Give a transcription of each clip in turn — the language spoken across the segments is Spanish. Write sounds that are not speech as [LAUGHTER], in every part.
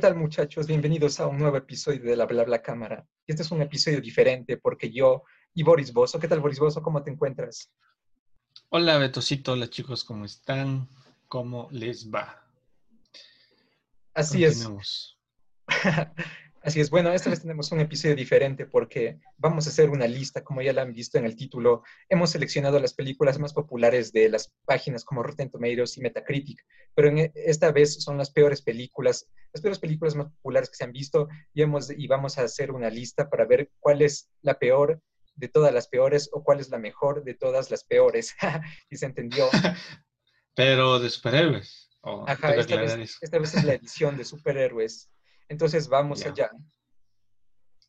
tal muchachos? Bienvenidos a un nuevo episodio de la Bla Bla Cámara. Este es un episodio diferente porque yo y Boris Bozo, ¿qué tal Boris Bozo? ¿Cómo te encuentras? Hola Betosito, hola chicos, ¿cómo están? ¿Cómo les va? Así es. [LAUGHS] Así es, bueno, esta vez tenemos un episodio diferente porque vamos a hacer una lista, como ya la han visto en el título. Hemos seleccionado las películas más populares de las páginas como Rotten Tomatoes y Metacritic, pero en e, esta vez son las peores películas, las peores películas más populares que se han visto y, hemos, y vamos a hacer una lista para ver cuál es la peor de todas las peores o cuál es la mejor de todas las peores. [LAUGHS] y se entendió. [LAUGHS] Pero de superhéroes. Ajá, esta vez, esta vez es la edición de superhéroes. Entonces vamos allá.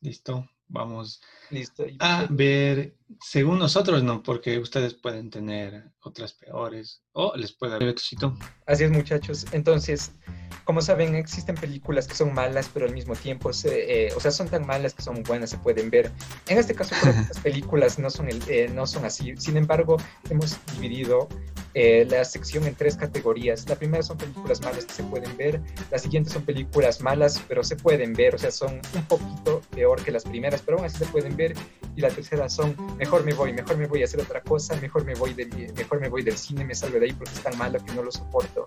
Listo, vamos Listo. a ver, según nosotros no, porque ustedes pueden tener otras peores o les puede haber éxito. Así es, muchachos. Entonces, como saben, existen películas que son malas, pero al mismo tiempo, eh, o sea, son tan malas que son buenas, se pueden ver. En este caso, las [LAUGHS] películas no son, eh, no son así. Sin embargo, hemos dividido eh, la sección en tres categorías. La primera son películas malas que se pueden ver. La siguiente son películas malas, pero se pueden ver. O sea, son un poquito peor que las primeras, pero aún así se pueden ver. Y la tercera son mejor me voy, mejor me voy a hacer otra cosa, mejor me voy del, mejor me voy del cine, me salgo de ahí porque es tan malo que no lo soporto.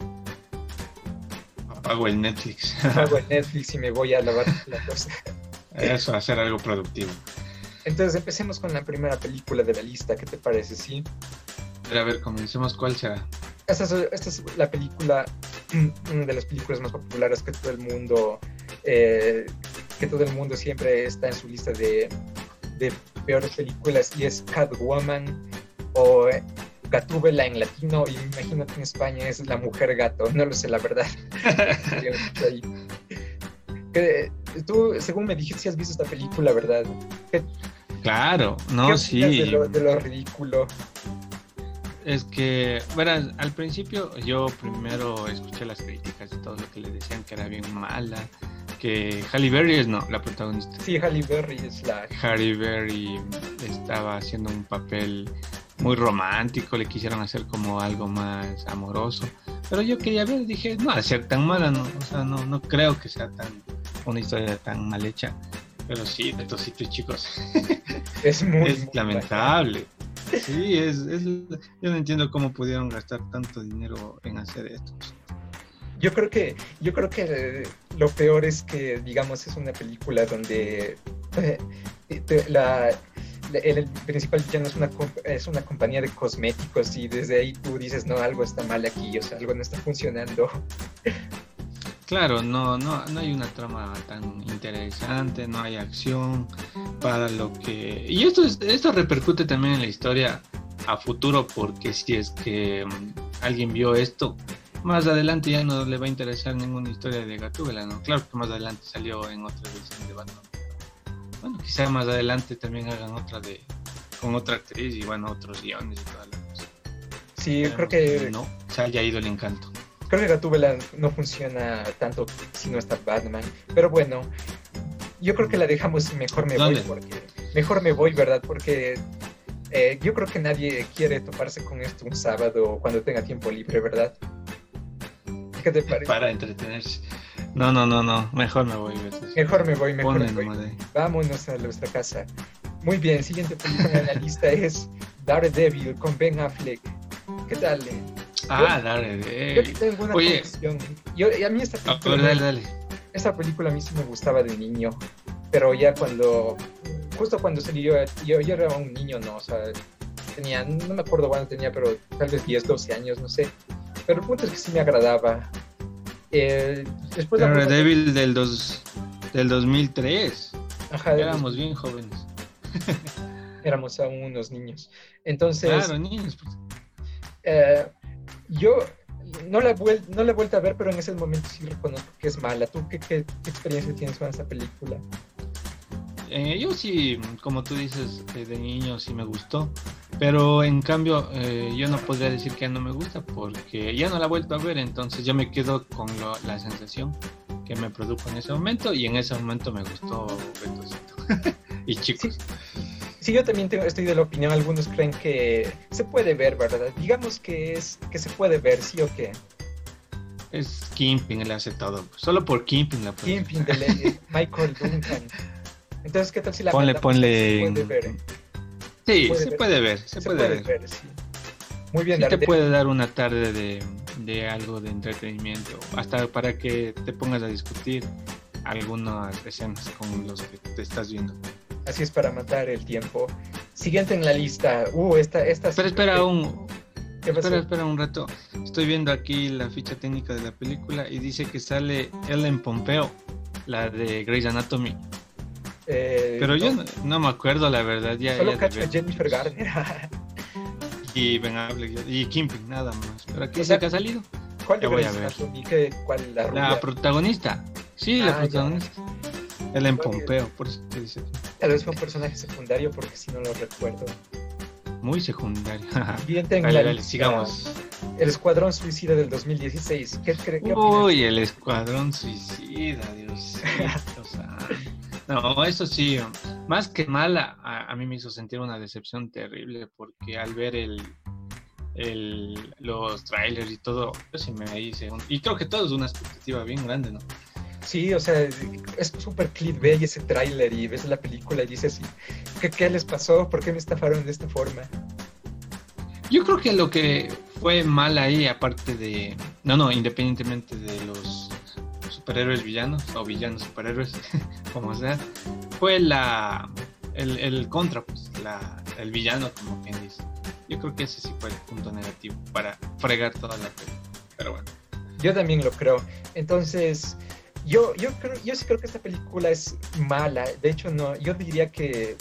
Apago el Netflix. Apago el [LAUGHS] Netflix y me voy a lavar la cosa. Eso, hacer algo productivo. Entonces empecemos con la primera película de la lista, ¿qué te parece? ¿Sí? A ver, comencemos, ¿cuál será? Esta es, la película, [CLEARS THROAT] una de las películas más populares que todo el mundo, eh, que todo el mundo siempre está en su lista de, de peores películas y es Catwoman o Gatúbela en latino y me imagino que en España es la mujer gato, no lo sé la verdad. [LAUGHS] Tú, según me dijiste, si has visto esta película, ¿verdad? claro, no, sí. De lo, de lo, ridículo. Es que, verás, al principio yo primero escuché las críticas y todo lo que le decían que era bien mala, que Halle Berry es no, la protagonista. Sí, Halle Berry es la... Halle Berry estaba haciendo un papel muy romántico, le quisieron hacer como algo más amoroso. Pero yo quería ver, dije, no, a ser tan mala, no, o sea, no, no creo que sea tan una historia tan mal hecha. Pero sí, de estos sitios chicos. [LAUGHS] Es muy, es lamentable. Sí, es, es, yo no entiendo cómo pudieron gastar tanto dinero en hacer esto. Yo creo que, yo creo que lo peor es que, digamos, es una película donde eh, la, el principal villano es una, es una compañía de cosméticos y desde ahí tú dices, no, algo está mal aquí, o sea, algo no está funcionando. Claro, no, no, no hay una trama tan interesante, no hay acción para lo que... Y esto, esto repercute también en la historia a futuro porque si es que mm, alguien vio esto, más adelante ya no le va a interesar ninguna historia de Gatúbela, ¿no? Claro que más adelante salió en otra edición de Batman bueno, quizá más adelante también hagan otra de con otra actriz y bueno, otros guiones y toda la cosa. Sí, yo creo que... No, se haya ido el encanto. Creo que Gatúbela no funciona tanto si no está Batman. Pero bueno, yo creo que la dejamos mejor me voy porque... Mejor me voy, ¿verdad? Porque eh, yo creo que nadie quiere toparse con esto un sábado cuando tenga tiempo libre, ¿verdad? ¿Qué te parece? Para entretenerse. No, no, no, no. Mejor me voy. Mejor me voy, mejor me voy. Vámonos a nuestra casa. Muy bien, siguiente película en la lista es Daredevil con Ben Affleck. ¿Qué tal? Ah, Daredevil. Yo tengo una Oye. Yo, a mí esta ah, película... dale, dale. Esta película a mí sí me gustaba de niño, pero ya cuando... Justo cuando salió, yo, yo era un niño, ¿no? O sea, tenía, no me acuerdo cuándo tenía, pero tal vez 10, 12 años, no sé. Pero el punto es que sí me agradaba. Eh, después Daredevil del, dos, del 2003. Ajá, Éramos bien jóvenes. [LAUGHS] Éramos aún unos niños. Entonces. Claro, niños. Pues. Eh, yo no la, no la he vuelto a ver, pero en ese momento sí reconozco que es mala. ¿Tú qué, qué, experiencia tienes con esa película? Eh, yo sí, como tú dices, eh, de niño sí me gustó. Pero en cambio, eh, yo no podría decir que no me gusta porque ya no la he vuelto a ver, entonces yo me quedo con la sensación que me produjo en ese momento y en ese momento me gustó [LAUGHS] y chicos. Sí. Yo también estoy de la opinión, algunos creen que se puede ver, ¿verdad? Digamos que es que se puede ver, sí o qué. es Kimping, él hace todo. Solo por Kimping la Kimping de [LAUGHS] Michael Duncan. Entonces, ¿qué tal si la ponle, ponle... puede ver? Sí, se puede ver, se, puede, ver. Muy bien, sí te puede dar una tarde de, de, algo de entretenimiento, hasta para que te pongas a discutir algunas escenas con los que te estás viendo. Así es para matar el tiempo. Siguiente en la lista. Uh, esta, esta. Pero espera un. Espera, espera un rato. Estoy viendo aquí la ficha técnica de la película y dice que sale Ellen Pompeo, la de Grey's Anatomy. Eh, Pero yo no, me acuerdo, la verdad. Ya, Solo cacho a Jennifer Garner. y Ben Affleck y Kimping, nada más. ¿Pero aquí dice que ha salido? ¿Cuál voy a ver. ¿Cuál, la, la protagonista. Sí, la ah, protagonista. Ellen Pompeo, por eso te dice. Tal vez fue un personaje secundario porque si no lo recuerdo. Muy secundario. [LAUGHS] Bien, tengo dale, sigamos. El Escuadrón Suicida del 2016. ¿Qué, crees? Uy, el Escuadrón Suicida, Dios No, eso sí, más que mala, a, mí me hizo sentir una decepción terrible porque al ver el, el los trailers y todo, yo sí me hice, y creo que todo es una expectativa bien grande, ¿no? Sí, o sea, es súper clickbait ese tráiler y ves la película y dices, ¿qué, ¿qué les pasó? ¿Por qué me estafaron de esta forma? Yo creo que lo que fue mal ahí, aparte de... No, no, independientemente de los superhéroes villanos o villanos superhéroes, [LAUGHS] como sea, fue la el, el contra, pues, la, el villano, como quien dice. Yo creo que ese sí fue el punto negativo para fregar toda la película. Pero bueno. Yo también lo creo. Entonces, yo, yo, creo, yo sí creo que esta película es mala. De hecho, no, yo diría que.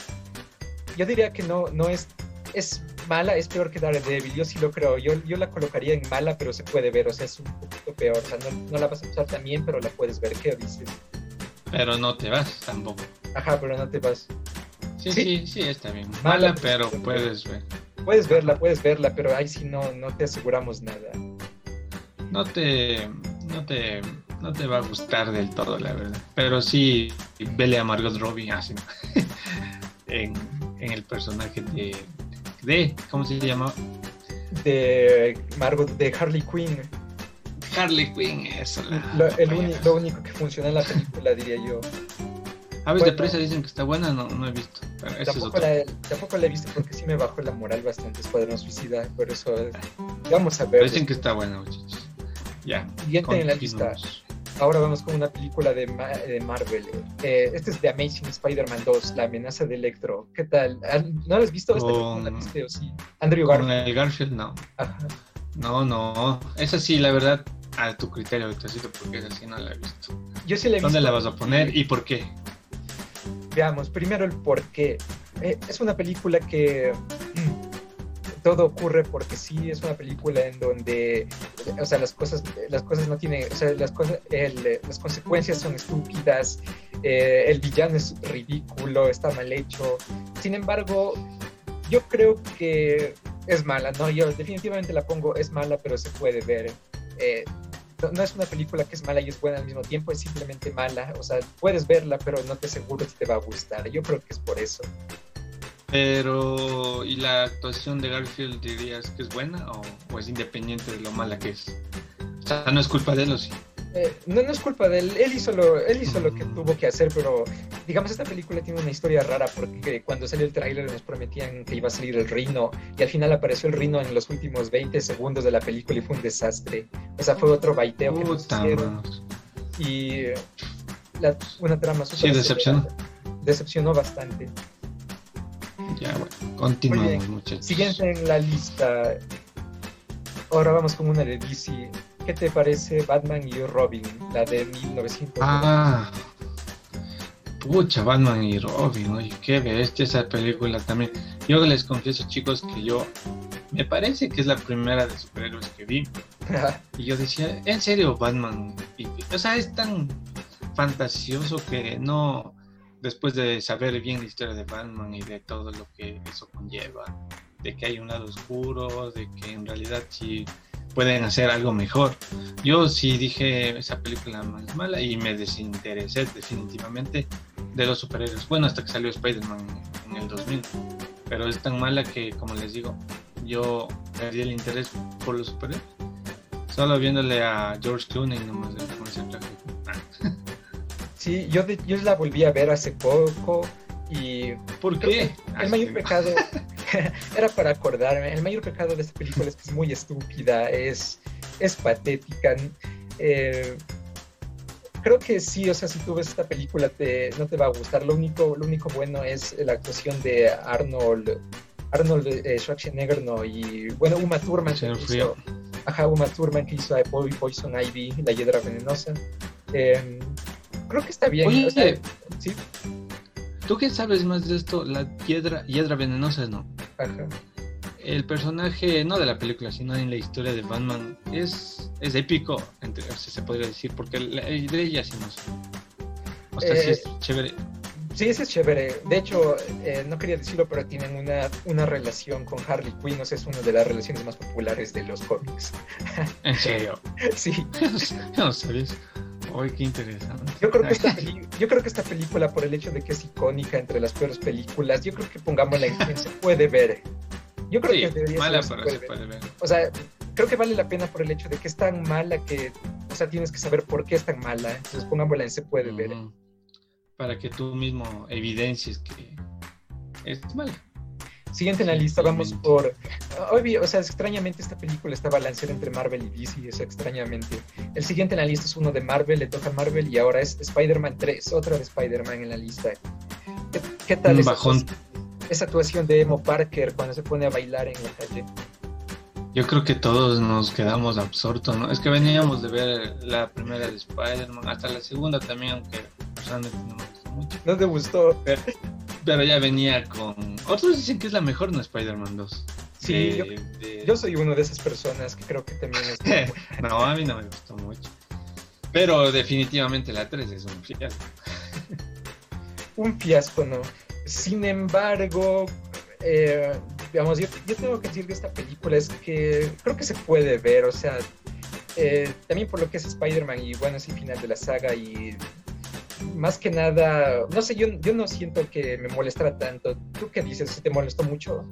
Yo diría que no, no es. Es mala, es peor que Daredevil. Yo sí lo creo. Yo, yo la colocaría en mala, pero se puede ver. O sea, es un poquito peor. O sea, no, no la vas a usar también, pero la puedes ver. ¿Qué dices? Pero no te vas tampoco. Ajá, pero no te vas. Sí, sí, sí, está bien. Mala, pero puedes ver. Puedes verla, puedes verla, pero ahí sí no, no te aseguramos nada. No te. No te no te va a gustar del todo, la verdad. Pero sí, vele a Margot Robbie así, [LAUGHS] en, en, el personaje de, de. ¿Cómo se llama? De Margot, de Harley Quinn. Harley Quinn, eso. lo, el lo único que funciona en la película, diría yo. Aves de presa dicen que está buena, no, no he visto. Tampoco, la, tampoco, la, he visto porque sí me bajó la moral bastante Escuadrón Suicida, por eso vamos a ver. dicen que está buena, muchachos. Ya. Siguiente en la lista. Ahora vamos con una película de, Marvel. Eh, este es de Amazing Spider-Man 2, La amenaza de Electro. ¿Qué tal? ¿No lo has visto? Con... ¿La sí? Andrew Garfield. Con el Garfield, no. No, no. Esa sí, la verdad, a tu criterio, Victorcito, porque esa sí no la he visto. Yo sí la he ¿Dónde la vas a poner y por qué? Veamos, primero el por qué. Eh, es una película que todo ocurre porque sí es una película en donde, o sea, las cosas, las cosas no tienen, o sea, las, cosas, las consecuencias son estúpidas, eh, el villano es ridículo, está mal hecho. Sin embargo, yo creo que es mala, ¿no? Yo definitivamente la pongo, es mala, pero se puede ver. Eh, no, es una película que es mala y es buena al mismo tiempo, es simplemente mala. O sea, puedes verla, pero no te aseguro si te va a gustar. Yo creo que es por eso. Pero, ¿y la actuación de Garfield dirías que es buena o, es independiente de lo mala que es? O sea, no es culpa de él o sí. Eh, no, no es culpa de él, él hizo, lo, él hizo lo que tuvo que hacer, pero digamos esta película tiene una historia rara porque cuando salió el tráiler nos prometían que iba a salir el rino y al final apareció el rino en los últimos 20 segundos de la película y fue un desastre. O sea, fue otro baiteo que nos hicieron. Y una trama súper... Sí, decepcionó. Decepcionó bastante. Continuamos, muchachos. Siguiente en la lista. Ahora vamos con una de DC. ¿Qué te parece Batman y Robin? La de 1900. Ah, pucha, Batman y Robin. Oye, qué bestia esa película también. Yo les confieso, chicos, que yo. Me parece que es la primera de superhéroes que vi. [LAUGHS] y yo decía, ¿en serio Batman? Y, o sea, es tan fantasioso que no después de saber bien la historia de Batman y de todo lo que eso conlleva, de que hay un lado oscuro, de que en realidad sí pueden hacer algo mejor. Yo sí dije esa película es mala y me desinteresé definitivamente de los superhéroes. Bueno, hasta que salió Spider-Man en el 2000. Pero es tan mala que, como les digo, yo perdí el interés por los superhéroes. Solo viéndole a George Clooney nomás se traje. Sí, yo, de- yo la volví a ver hace poco y ¿Por qué? el mayor pecado [LAUGHS] era para acordarme. El mayor pecado de esta película es que es muy estúpida, es, es patética. Eh, creo que sí, o sea, si tú ves esta película te, no te va a gustar. Lo único, lo único bueno es la actuación de Arnold, Arnold eh, Schwarzenegger, ¿no? Y bueno, Uma Thurman. que hizo-. Ajá, Uma Thurman que hizo a Poison Ivy, la hiedra venenosa. Eh, creo que está bien. Oye, o sea, sí, ¿Tú qué sabes más de esto? La hiedra, hiedra venenosa, ¿no? ajá. El personaje, no de la película, sino en la historia de Batman, es, es épico, entre, o sea, se podría decir, porque la- de ella sí no sé. O sea, sí Eh, es chévere. Sí, ese es chévere. De hecho, eh, no quería decirlo, pero tienen una, una relación con Harley Quinn. O sea, es una de las relaciones más populares de los cómics. En serio. [LAUGHS] Sí, [LAUGHS] no sabía Uy, qué interesante. yo creo, que esta [LAUGHS] peli- yo creo que esta película, por el hecho de que es icónica entre las peores películas, yo creo que pongámosla en se puede ver. Yo creo Sí, que debería mala, ser pero se se puede ver. puede ver. O sea, creo que vale la pena por el hecho de que es tan mala que, o sea, tienes que saber por qué es tan mala. Entonces, pongámosla en se puede ver. Para que tú mismo evidencies que es mala. Siguiente en la lista, vamos por. Obvio, o sea, extrañamente esta película está balanceada entre Marvel y DC, eso extrañamente. El siguiente en la lista es uno de Marvel, le toca a Marvel y ahora es Spider-Man 3, otra de Spider-Man en la lista. ¿Qué, qué tal esa, esa actuación de Emo Parker cuando se pone a bailar en la calle? Yo creo que todos nos quedamos absortos, ¿no? Es que veníamos de ver la primera de Spider-Man, hasta la segunda también, aunque personalmente no me gustó mucho. ¿No te gustó? Pero ya venía con... Otros dicen que es la mejor, no Spider-Man 2. Sí, De- yo, soy una de esas personas que creo que también es. [LAUGHS] no, a mí no me gustó mucho. Pero definitivamente la 3 es un fiasco. [LAUGHS] un fiasco, ¿no? Sin embargo, eh, digamos, yo, yo tengo que decir que esta película es que creo que se puede ver, o sea, eh, también por lo que es Spider-Man y bueno, es el final de la saga y más que nada, no sé, yo, yo no siento que me molestara tanto. ¿Tú qué dices? ¿Te molestó mucho?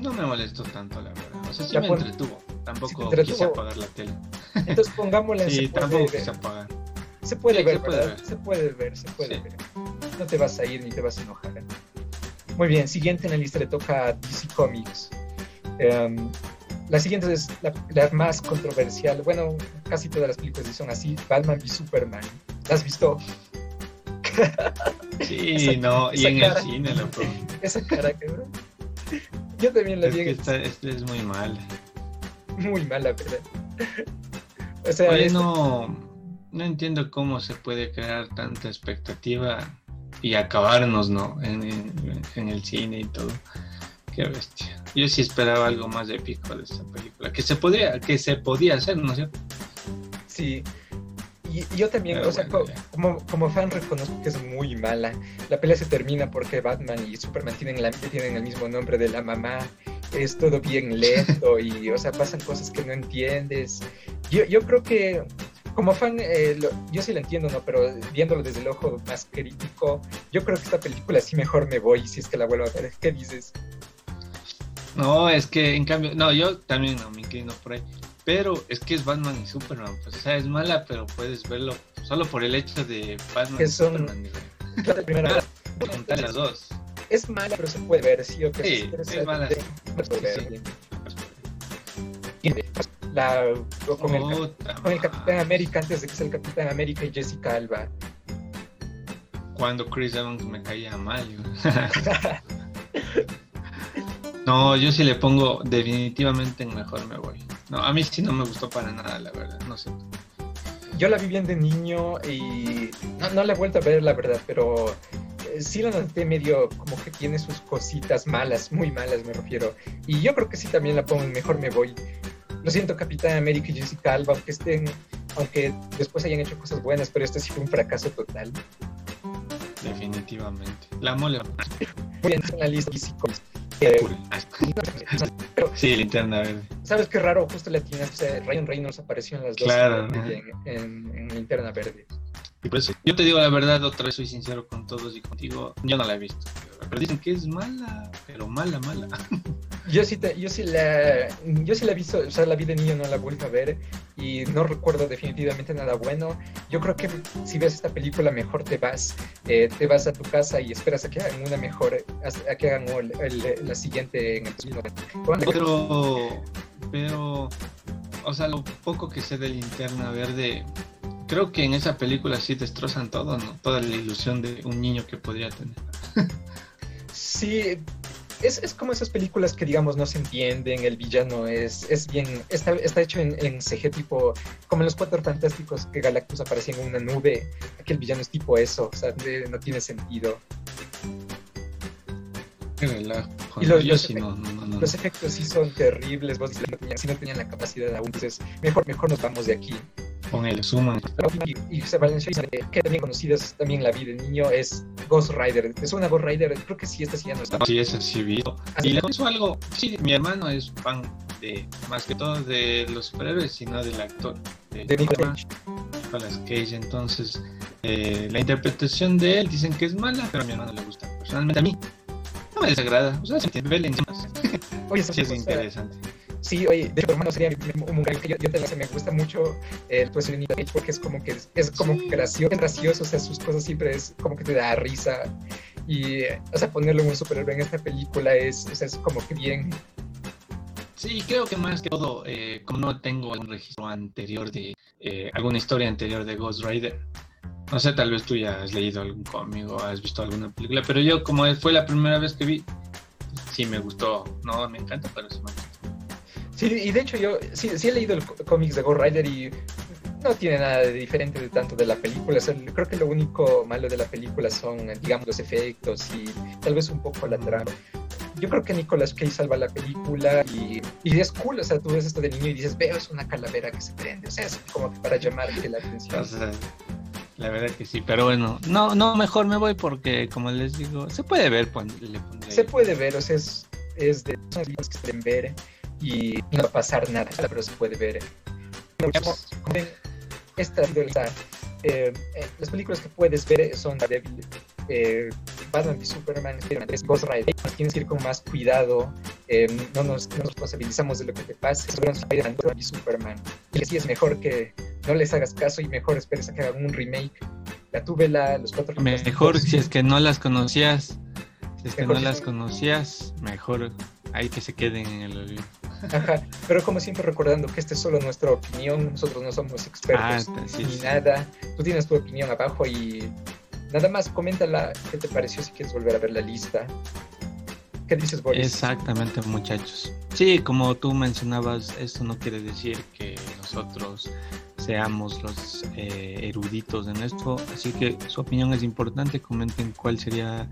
No me molestó tanto, la verdad. O sea, sí me pon- entretuvo. Tampoco entretuvo. quise apagar la tele. Entonces pongámosla [LAUGHS] en Sí, tampoco ver. quise apagar. Se puede Sí, ver, se puede ver. Se puede ver, se puede Sí. ver. No te vas a ir ni te vas a enojar. Muy bien, siguiente en la lista le toca a DC Comics. Em, la siguiente es la, la más controversial. Bueno, casi todas las películas son así. Batman y Superman. ¿La has visto? Sí, Esa- no, y en el cine, loco. Esa cara que... Yo también la Es vi que en- esta, esta es muy mal. muy mala, ¿verdad? O sea, Oye, es- no, no entiendo cómo se puede crear tanta expectativa y acabarnos, ¿no? En, en- en el cine y todo. Qué bestia. Yo sí esperaba algo más épico de esta película. Que se podría, que se podía hacer, ¿no es cierto? Sí. Y, y yo también, Pero o sea, bueno, co- ya. como, como fan reconozco que es muy mala. La pelea se termina porque Batman y Superman tienen, la, tienen el mismo nombre de la mamá. Es todo bien [LAUGHS] lento y, o sea, pasan cosas que no entiendes. Yo, yo creo que, como fan, eh, lo- yo sí lo entiendo, ¿no? Pero viéndolo desde el ojo más crítico, yo creo que esta película sí mejor me voy si es que la vuelvo a ver. ¿Qué dices? No, es que en cambio, no, yo también no me inclino por ahí. Pero es que es Batman y Superman, pues, o sea, es mala, pero puedes verlo solo por el hecho de Batman Que y son- Superman. [LAUGHS] La primera [LAUGHS] Juntar las dos. es mala, pero se puede ver, sí, o que Sí, es mala. La, con, el, con el Capitán. América antes de que sea el Capitán América y Jessica Alba. Cuando Chris Evans me caía mal. yo. [LAUGHS] no, yo sí le pongo definitivamente en mejor me voy. No, a mí sí no me gustó para nada, la verdad. No sé. Yo la vi bien de niño y no, no la he vuelto a ver, la verdad, pero eh, sí la noté medio como que tiene sus cositas malas, muy malas me refiero. Y yo creo que sí también la pongo en Mejor Me Voy. Lo siento, Capitán América y Jessica Alba, aunque estén, aunque después hayan hecho cosas buenas, pero este sí fue un fracaso total. Definitivamente. La mole. Muy bien, en la lista Sí, linterna verde. ¿Sabes qué raro? Justo o sea, Ryan Reynolds apareció en las dos Claro. en, en, en Linterna Verde. Y por eso, yo te digo la verdad, otra vez soy sincero con todos y contigo. Yo no la he visto. Pero dicen que es mala, pero mala, mala. [LAUGHS] Yo sí, yo sí la, yo sí la he visto, o sea, la vi de niño, no la he vuelto a ver y no recuerdo definitivamente nada bueno. Yo creo que si ves esta película mejor te vas, eh, te vas a tu casa y esperas a que hagan una mejor, a, que hagan la siguiente en el Pero, pero, o sea, lo poco que sé de Linterna Verde, creo que en esa película sí destrozan todo, ¿no? Toda la ilusión de un niño que podría tener. sí, es, es, como esas películas que, digamos, no se entienden, el villano es, es bien, está, está hecho en, CG tipo, como en los Cuatro Fantásticos que Galactus aparecía en una nube, aquí el villano es tipo eso, o sea, no tiene sentido. Y los, los, efectos sí son terribles, vos si no tenían la capacidad aún, entonces mejor, mejor nos vamos de aquí con el Suman. Y, se que también conocidas también la vida de niño es Ghost Rider. ¿Es una Ghost Rider? Creo que sí, esta sí ya no está. Sí, esa sí vi. Y le hizo algo, sí, mi hermano es fan de, más que todo de los superhéroes, sino del actor. De, de Nicolas Cage. Entonces, eh, la interpretación de él dicen que es mala, pero a mi hermano le gusta. Personalmente a mí no me desagrada. O sea, se [LAUGHS] Oye, sí es interesante. Sí, oye, de hecho, hermano sería un gallo que yo, yo te me gusta mucho el pues de Cage porque es como que es, como gracioso, es gracioso, o sea, sus cosas siempre es como que te da risa. Y, o sea, ponerlo en un superhéroe en esta película es, o sea, es como que bien. Sí, creo que más que todo, eh, como no tengo un registro anterior de eh, alguna historia anterior de Ghost Rider, no sé, tal vez tú ya has leído algún cómic o has visto alguna película, pero yo como fue la primera vez que vi, sí me gustó, no me encanta, pero sí me gustó. Sí, y de hecho yo sí, sí he leído el cómics de Ghost Rider y no tiene nada de diferente de tanto de la película. creo que lo único malo de la película son, digamos, los efectos y tal vez un poco la trama. Yo creo que Nicolas Cage salva la película y, y, es cool, o sea, tú ves esto de niño y dices, veo, es una calavera que se prende, o sea, es como que para llamarte la atención. La verdad que sí, pero bueno, no, no, mejor me voy porque, como les digo, se puede ver, pues, Se puede ver, o sea, es, es de son que se pueden ver y no va a pasar nada, pero se puede ver. Esta, eh, eh, las películas que puedes ver son Devil, eh, Batman y Superman, Ghost Rider. Tienes que ir con más cuidado, eh, no, nos, no, nos, responsabilizamos de lo que te pase. Spider-Man y Superman. Y así es mejor que no les hagas caso y mejor esperes a que hagan un remake. La tuve la, los cuatro. Mejor si es que no las conocías. Si es que no las conocías, mejor hay que se queden en el olvido. Ajá, pero como siempre recordando que esta es solo nuestra opinión, nosotros no somos expertos ah, ni nada. Tú tienes tu opinión abajo y nada más coméntala qué te pareció si quieres volver a ver la lista. ¿Qué dices, Boris? Exactamente, muchachos. Sí, como tú mencionabas, esto no quiere decir que nosotros seamos los eh, eruditos en esto, así que su opinión es importante. Comenten cuál sería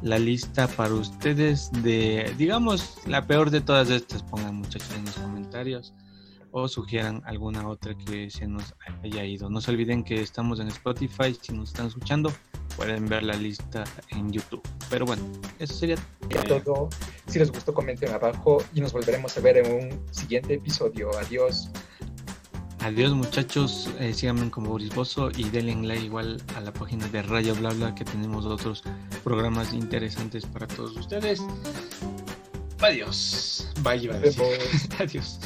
la lista para ustedes de, digamos, la peor de todas estas. Pongan muchachos en los comentarios o sugieran alguna otra que se nos haya ido. No se olviden que estamos en Spotify. Si nos están escuchando, pueden ver la lista en YouTube. Pero bueno, eso sería todo. Si les gustó, comenten abajo y nos volveremos a ver en un siguiente episodio. Adiós. Adiós muchachos, eh, síganme como Boris Bozo y denle like igual a la página de Rayo Bla que tenemos otros programas interesantes para todos ustedes. Adiós. Bye, bye. [LAUGHS] Adiós.